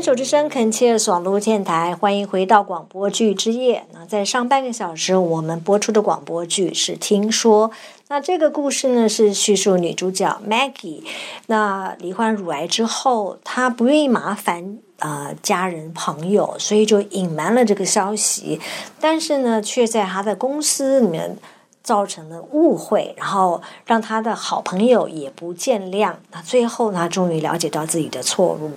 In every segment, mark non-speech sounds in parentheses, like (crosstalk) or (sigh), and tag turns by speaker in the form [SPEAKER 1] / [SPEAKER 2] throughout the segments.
[SPEAKER 1] 牵手之声，恳切网络电台，欢迎回到广播剧之夜。那在上半个小时，我们播出的广播剧是《听说》。那这个故事呢，是叙述女主角 Maggie，那罹患乳癌之后，她不愿意麻烦呃家人朋友，所以就隐瞒了这个消息。但是呢，却在她的公司里面造成了误会，然后让她的好朋友也不见谅。那最后呢，终于了解到自己的错误。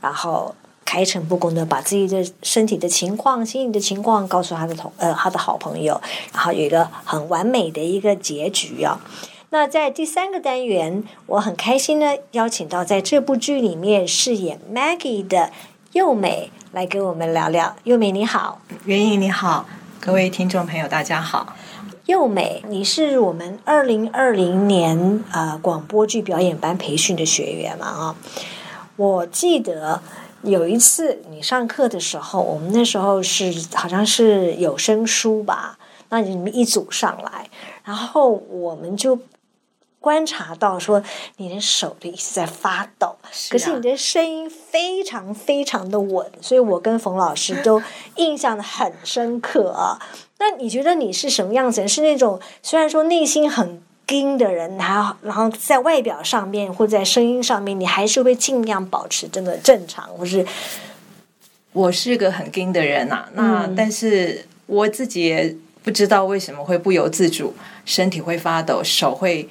[SPEAKER 1] 然后开诚布公的把自己的身体的情况、心理的情况告诉他的同呃他的好朋友，然后有一个很完美的一个结局啊。那在第三个单元，我很开心呢，邀请到在这部剧里面饰演 Maggie 的幼美来跟我们聊聊。幼美你好，
[SPEAKER 2] 袁颖你好，各位听众朋友大家好。
[SPEAKER 1] 幼美，你是我们二零二零年呃广播剧表演班培训的学员嘛啊？我记得有一次你上课的时候，我们那时候是好像是有声书吧，那你们一组上来，然后我们就观察到说你的手一直在发抖，可是你的声音非常非常的稳，所以我跟冯老师都 (laughs) 印象很深刻啊。那你觉得你是什么样子？是那种虽然说内心很。硬的人，他然后在外表上面或在声音上面，你还是会尽量保持真的正常，或是
[SPEAKER 2] 我是个很硬的人呐。那但是我自己也不知道为什么会不由自主，身体会发抖，手会。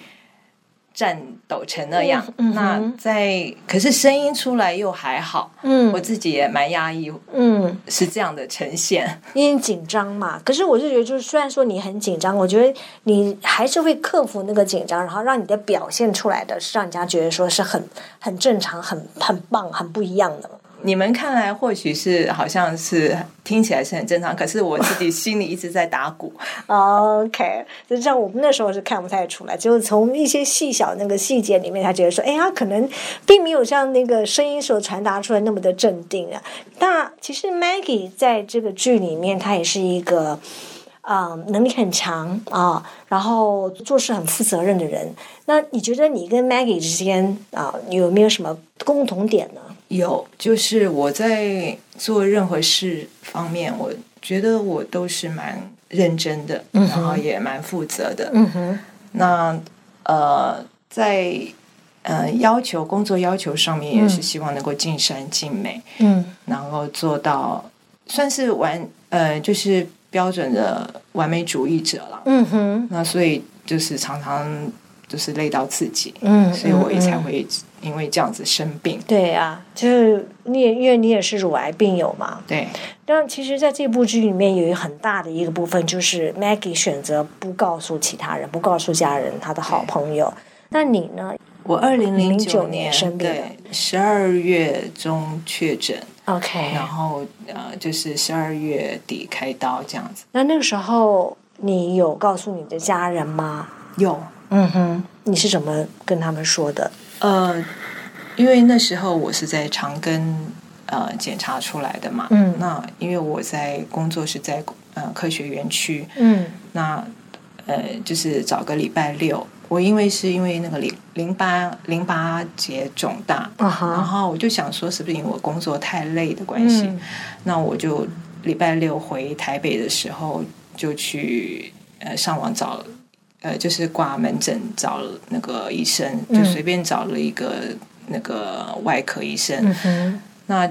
[SPEAKER 2] 颤抖成那样，那在可是声音出来又还好，嗯，我自己也蛮压抑，嗯，是这样的呈现，
[SPEAKER 1] 因为紧张嘛。可是我是觉得，就是虽然说你很紧张，我觉得你还是会克服那个紧张，然后让你的表现出来的是让人家觉得说是很很正常、很很棒、很不一样的。
[SPEAKER 2] 你们看来或许是好像是听起来是很正常，可是我自己心里一直在打鼓。(laughs)
[SPEAKER 1] OK，就这样，我们那时候是看不太出来，就是从一些细小那个细节里面，他觉得说，哎呀，可能并没有像那个声音所传达出来那么的镇定啊。那其实 Maggie 在这个剧里面，她也是一个啊能力很强啊，然后做事很负责任的人。那你觉得你跟 Maggie 之间啊，有没有什么共同点呢？
[SPEAKER 2] 有，就是我在做任何事方面，我觉得我都是蛮认真的，然后也蛮负责的。嗯哼，那呃，在呃要求工作要求上面，也是希望能够尽善尽美。嗯，然后做到算是完呃，就是标准的完美主义者了。嗯哼，那所以就是常常就是累到自己。嗯，所以我也才会。因为这样子生病，
[SPEAKER 1] 对啊，就是你也因为你也是乳癌病友嘛，
[SPEAKER 2] 对。
[SPEAKER 1] 但其实，在这部剧里面，有一很大的一个部分，就是 Maggie 选择不告诉其他人，不告诉家人，他的好朋友。那你呢？
[SPEAKER 2] 我二零零九年生病，十二月中确诊
[SPEAKER 1] ，OK，
[SPEAKER 2] 然后呃，就是十二月底开刀这样子。
[SPEAKER 1] 那那个时候，你有告诉你的家人吗？
[SPEAKER 2] 有，
[SPEAKER 1] 嗯哼，你是怎么跟他们说的？
[SPEAKER 2] 呃，因为那时候我是在长庚呃检查出来的嘛，嗯，那因为我在工作是在呃科学园区，嗯，那呃就是找个礼拜六，我因为是因为那个淋淋巴淋巴结肿大，然后我就想说是不是因为我工作太累的关系，那我就礼拜六回台北的时候就去呃上网找。呃，就是挂门诊找那个医生，就随便找了一个那个外科医生。那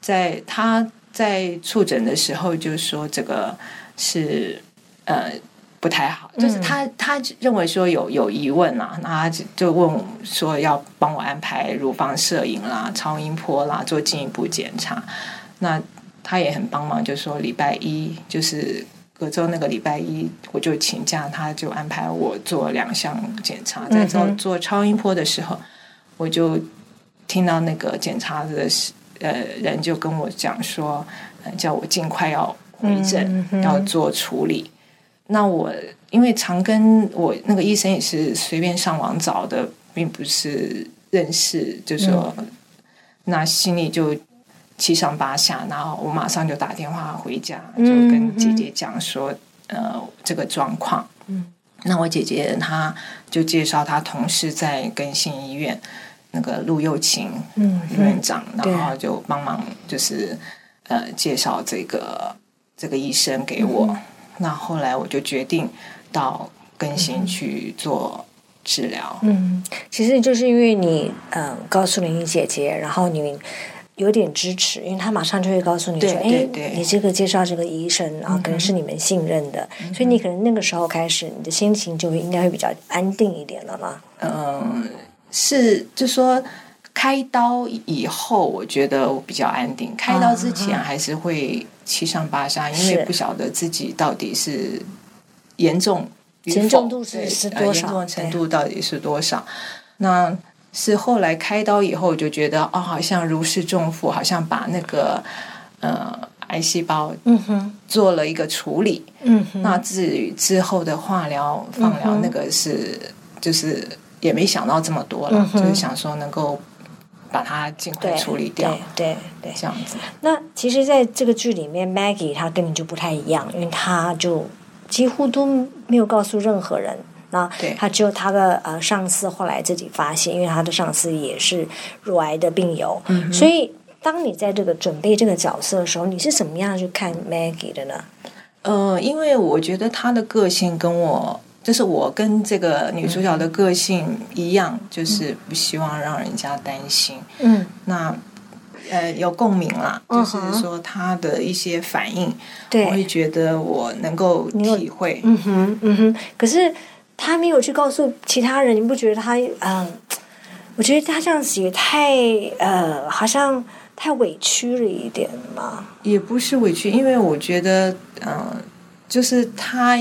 [SPEAKER 2] 在他在触诊的时候就说这个是呃不太好，就是他他认为说有有疑问啦，那他就就问说要帮我安排乳房摄影啦、超音波啦，做进一步检查。那他也很帮忙，就说礼拜一就是。隔周那个礼拜一，我就请假，他就安排我做两项检查。在做做超音波的时候，我就听到那个检查的呃人就跟我讲说，叫我尽快要回诊，要做处理。那我因为常跟我那个医生也是随便上网找的，并不是认识，就说那心里就。七上八下，然后我马上就打电话回家，就跟姐姐讲说，呃，这个状况。嗯，那我姐姐她就介绍她同事在更新医院，那个陆幼琴嗯院长，然后就帮忙就是呃介绍这个这个医生给我。那后来我就决定到更新去做治疗。
[SPEAKER 1] 嗯，其实就是因为你嗯告诉了你姐姐，然后你有点支持，因为她马上就会告诉你说：“哎，你这个介绍这个医生啊，可能是你们信任的，所以你可能那个时候开始，你的心情就会应该会比较安定一点了嘛。”
[SPEAKER 2] 嗯，是，就说开刀以后，我觉得我比较安定。开刀之前还是会七上八下，因为不晓得自己到底是严重
[SPEAKER 1] 严重度是是多少，严
[SPEAKER 2] 重程度到底是多少。那是后来开刀以后，就觉得哦，好像如释重负，好像把那个呃癌细胞嗯哼做了一个处理嗯哼。那至于之后的化疗、放疗，那个是就是。也没想到这么多了，就是想说能够把它尽快处理掉，
[SPEAKER 1] 对对，
[SPEAKER 2] 这样子。
[SPEAKER 1] 那其实，在这个剧里面，Maggie 她跟你就不太一样，因为她就几乎都没有告诉任何人。那他只有他的呃上司后来自己发现，因为他的上司也是乳癌的病友。嗯所以，当你在这个准备这个角色的时候，你是怎么样去看 Maggie 的呢？
[SPEAKER 2] 呃，因为我觉得他的个性跟我。就是我跟这个女主角的个性一样，就是不希望让人家担心。嗯，那呃有共鸣啦，就是说她的一些反应，我会觉得我能够体会。
[SPEAKER 1] 嗯哼，嗯哼。可是她没有去告诉其他人，你不觉得她嗯？我觉得她这样子也太呃，好像太委屈了一点嘛。
[SPEAKER 2] 也不是委屈，因为我觉得嗯，就是她，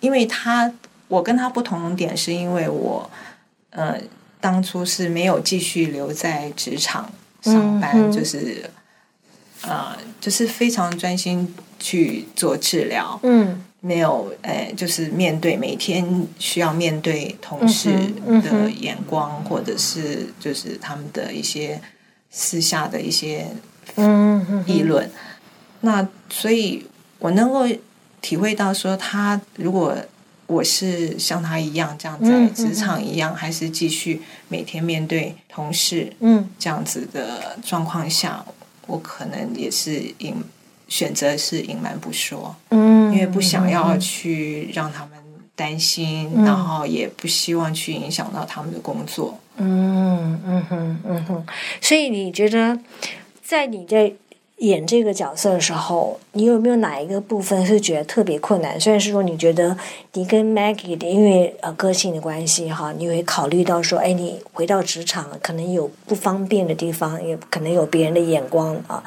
[SPEAKER 2] 因为她。我跟他不同点是因为我，呃，当初是没有继续留在职场上班，就是，呃，就是非常专心去做治疗，嗯，没有，呃，就是面对每天需要面对同事的眼光，或者是就是他们的一些私下的一些嗯议论，那所以我能够体会到说他如果。我是像他一样这样在职场一样，还是继续每天面对同事嗯。这样子的状况下，我可能也是隐选择是隐瞒不说，嗯，因为不想要去让他们担心，然后也不希望去影响到他们的工作，
[SPEAKER 1] 嗯嗯哼嗯哼，所以你觉得在你在。演这个角色的时候，你有没有哪一个部分是觉得特别困难？虽然是说你觉得你跟 Maggie 的因为呃个性的关系哈，你会考虑到说，哎，你回到职场可能有不方便的地方，也可能有别人的眼光啊，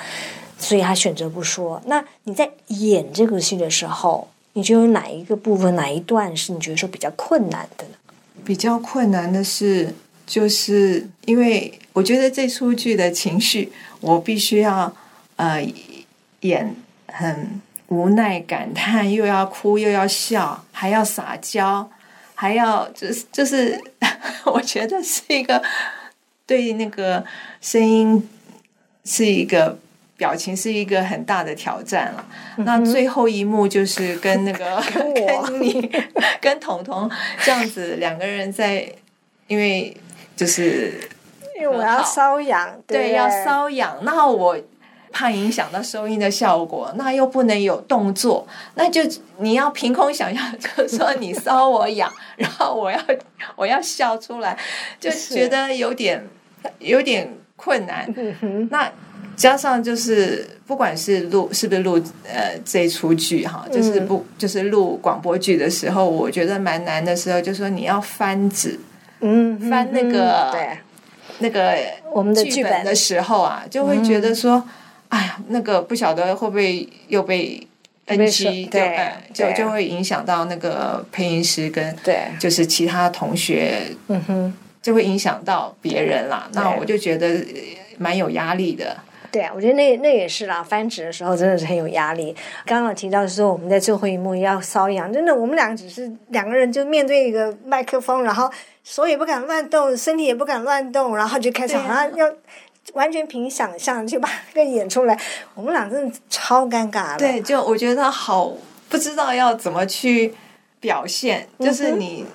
[SPEAKER 1] 所以他选择不说。那你在演这个戏的时候，你觉得有哪一个部分、哪一段是你觉得说比较困难的呢？
[SPEAKER 2] 比较困难的是，就是因为我觉得这出剧的情绪，我必须要。呃，演很无奈、感叹，又要哭，又要笑，还要撒娇，还要就是就是，我觉得是一个对那个声音是一个表情是一个很大的挑战了。那最后一幕就是跟那个 (laughs) 跟你跟彤彤这样子两个人在，因为就是
[SPEAKER 1] 因为我要瘙痒，
[SPEAKER 2] 对，要瘙痒，那我。怕影响到收音的效果，那又不能有动作，那就你要凭空想象，就说你搔我痒，(laughs) 然后我要我要笑出来，就觉得有点有点困难。那加上就是不管是录是不是录呃这出剧哈，就是不就是录广播剧的时候，我觉得蛮难的时候，就说你要翻纸，嗯，翻那个对那个
[SPEAKER 1] 我们的剧
[SPEAKER 2] 本的时候啊，就会觉得说。哎呀，那个不晓得会不会又被 NG，对，就就会影响到那个配音师跟对，就是其他同学，嗯哼，就会影响到别人啦。那我就觉得蛮有压力的。
[SPEAKER 1] 对啊，我觉得那那也是啦，翻纸的时候真的是很有压力。刚刚提到说我们在最后一幕要瘙痒，真的，我们两个只是两个人就面对一个麦克风，然后手也不敢乱动，身体也不敢乱动，然后就开始好像要。完全凭想象就把那个演出来，我们俩真的超尴尬的。
[SPEAKER 2] 对，就我觉得好不知道要怎么去表现，就是你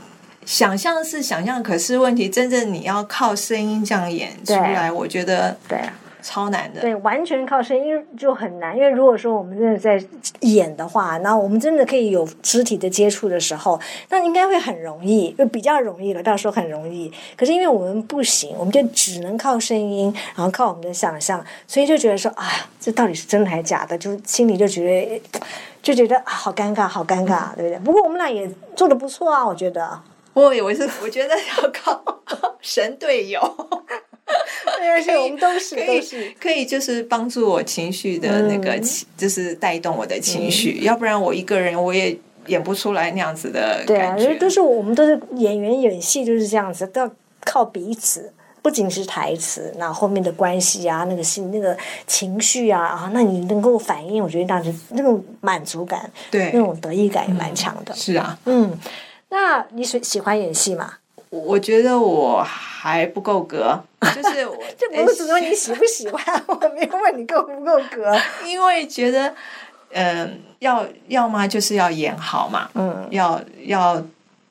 [SPEAKER 2] 想象是想象，可是问题真正你要靠声音这样演出来，我觉得
[SPEAKER 1] 对。
[SPEAKER 2] 超难的，
[SPEAKER 1] 对，完全靠声音就很难。因为如果说我们真的在演的话，那我们真的可以有肢体的接触的时候，那应该会很容易，就比较容易了。到时候很容易，可是因为我们不行，我们就只能靠声音，然后靠我们的想象，所以就觉得说，啊，这到底是真的还是假的？就心里就觉得，就觉得好尴尬，好尴尬，对不对？不过我们俩也做的不错啊，我觉得。
[SPEAKER 2] 我以为是，我觉得要靠 (laughs) 神队友。(laughs)
[SPEAKER 1] 对，而且我们都是
[SPEAKER 2] 可以可以，就是帮助我情绪的那个，就是带动我的情绪。要不然我一个人我也演不出来那样子的感觉。
[SPEAKER 1] 都是我们都是演员演戏就是这样子，都要靠彼此，不仅是台词，那后面的关系啊，那个心那个情绪啊啊，那你能够反应，我觉得当时那种满足感，
[SPEAKER 2] 对
[SPEAKER 1] 那种得意感也蛮强的。
[SPEAKER 2] 是啊，
[SPEAKER 1] 嗯，那你喜喜欢演戏吗？
[SPEAKER 2] 我觉得我还不够格，就是 (laughs) 我
[SPEAKER 1] 这不是说你 (laughs) 喜不喜欢，我没有问你够不够格，
[SPEAKER 2] 因为觉得，嗯，要要么就是要演好嘛，嗯，要要。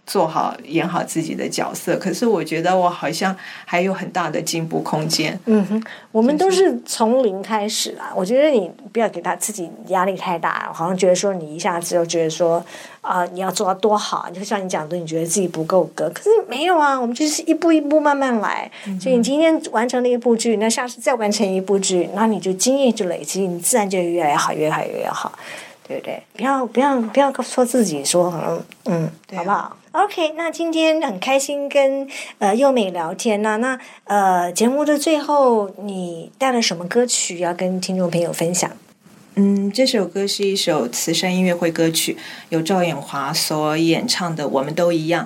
[SPEAKER 2] 做好演好自己的角色，可是我觉得我好像还有很大的进步空间。
[SPEAKER 1] 嗯哼，我们都是从零开始啦。我觉得你不要给他自己压力太大，好像觉得说你一下子就觉得说啊，你要做到多好，就像你讲的，你觉得自己不够格。可是没有啊，我们就是一步一步慢慢来。所以你今天完成了一部剧，那下次再完成一部剧，那你就经验就累积，你自然就越来越好，越来越好。对不对？不要不要不要说自己说嗯嗯，好不好？OK，那今天很开心跟呃优美聊天呢。那呃节目的最后，你带了什么歌曲要跟听众朋友分享？
[SPEAKER 2] 嗯，这首歌是一首慈善音乐会歌曲，由赵衍华所演唱的《我们都一样》。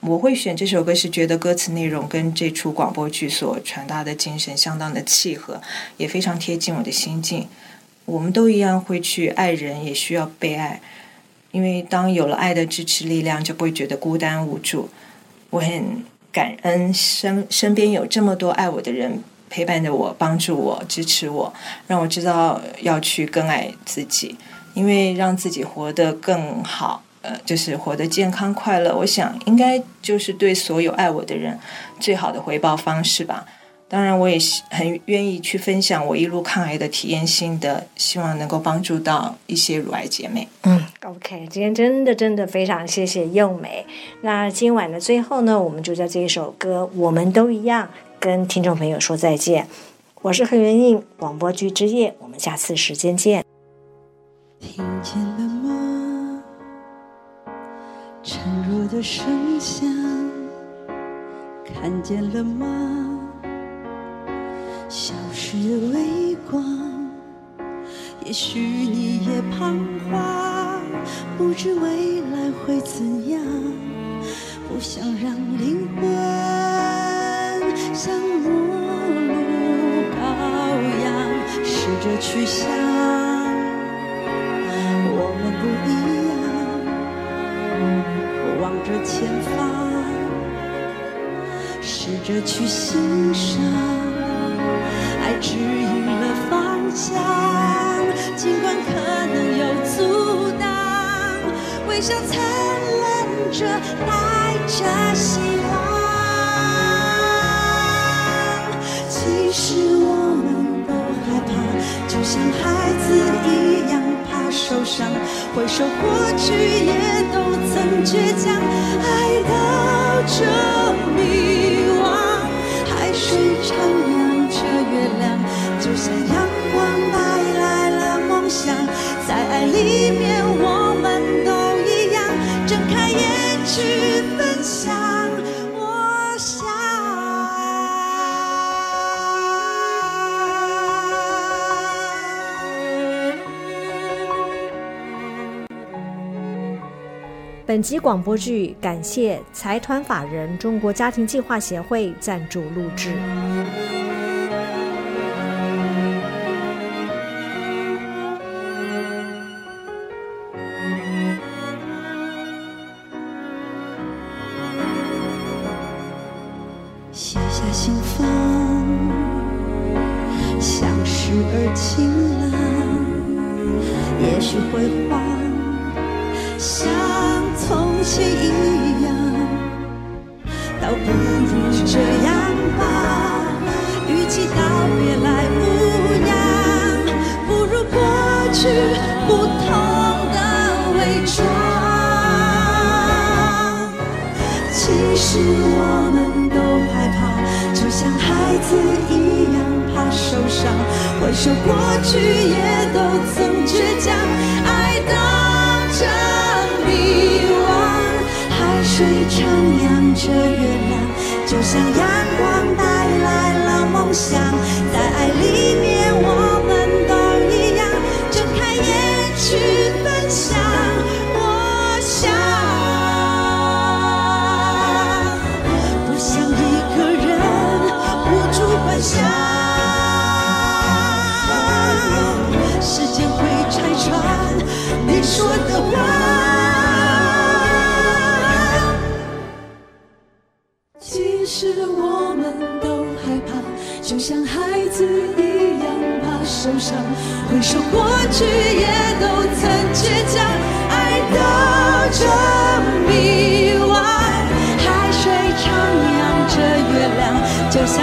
[SPEAKER 2] 我会选这首歌是觉得歌词内容跟这出广播剧所传达的精神相当的契合，也非常贴近我的心境。我们都一样会去爱人，也需要被爱，因为当有了爱的支持力量，就不会觉得孤单无助。我很感恩身身边有这么多爱我的人陪伴着我，帮助我，支持我，让我知道要去更爱自己，因为让自己活得更好，呃，就是活得健康快乐。我想应该就是对所有爱我的人最好的回报方式吧。当然，我也很愿意去分享我一路抗癌的体验心得，希望能够帮助到一些乳癌姐妹。
[SPEAKER 1] 嗯，OK，今天真的真的非常谢谢幼美。那今晚的最后呢，我们就在这一首歌《我们都一样》跟听众朋友说再见。我是何元应，广播剧之夜，我们下次时间见。
[SPEAKER 3] 听见了吗？沉弱的声响，看见了吗？消失的微光，也许你也彷徨，不知未来会怎样。不想让灵魂像陌路羔羊，试着去想，我们不一样。望着前方，试着去欣赏。指引了方向，尽管可能有阻挡，微笑灿烂着，带着希望。其实我们都害怕，就像孩子一样怕受伤，回首过去也都曾倔强，爱到这迷惘，海水徜徉着。月亮就像阳光带来了梦想，在爱里面我们都一样，睁开眼去分享。我想，
[SPEAKER 1] 本集广播剧感谢财团法人中国家庭计划协会赞助录制。
[SPEAKER 3] 像从前一样，倒不如这样吧，与其道别来无恙，不如过去不同的伪装。其实我们都害怕，就像孩子一样怕受伤，回首过去也都曾倔强，爱到这迷惘。海水徜徉着月亮，就像阳光带来了梦想，在爱里面说的话。其实我们都害怕，就像孩子一样怕受伤。回首过去，也都曾倔强，爱到这迷惘。海水徜徉着月亮，就像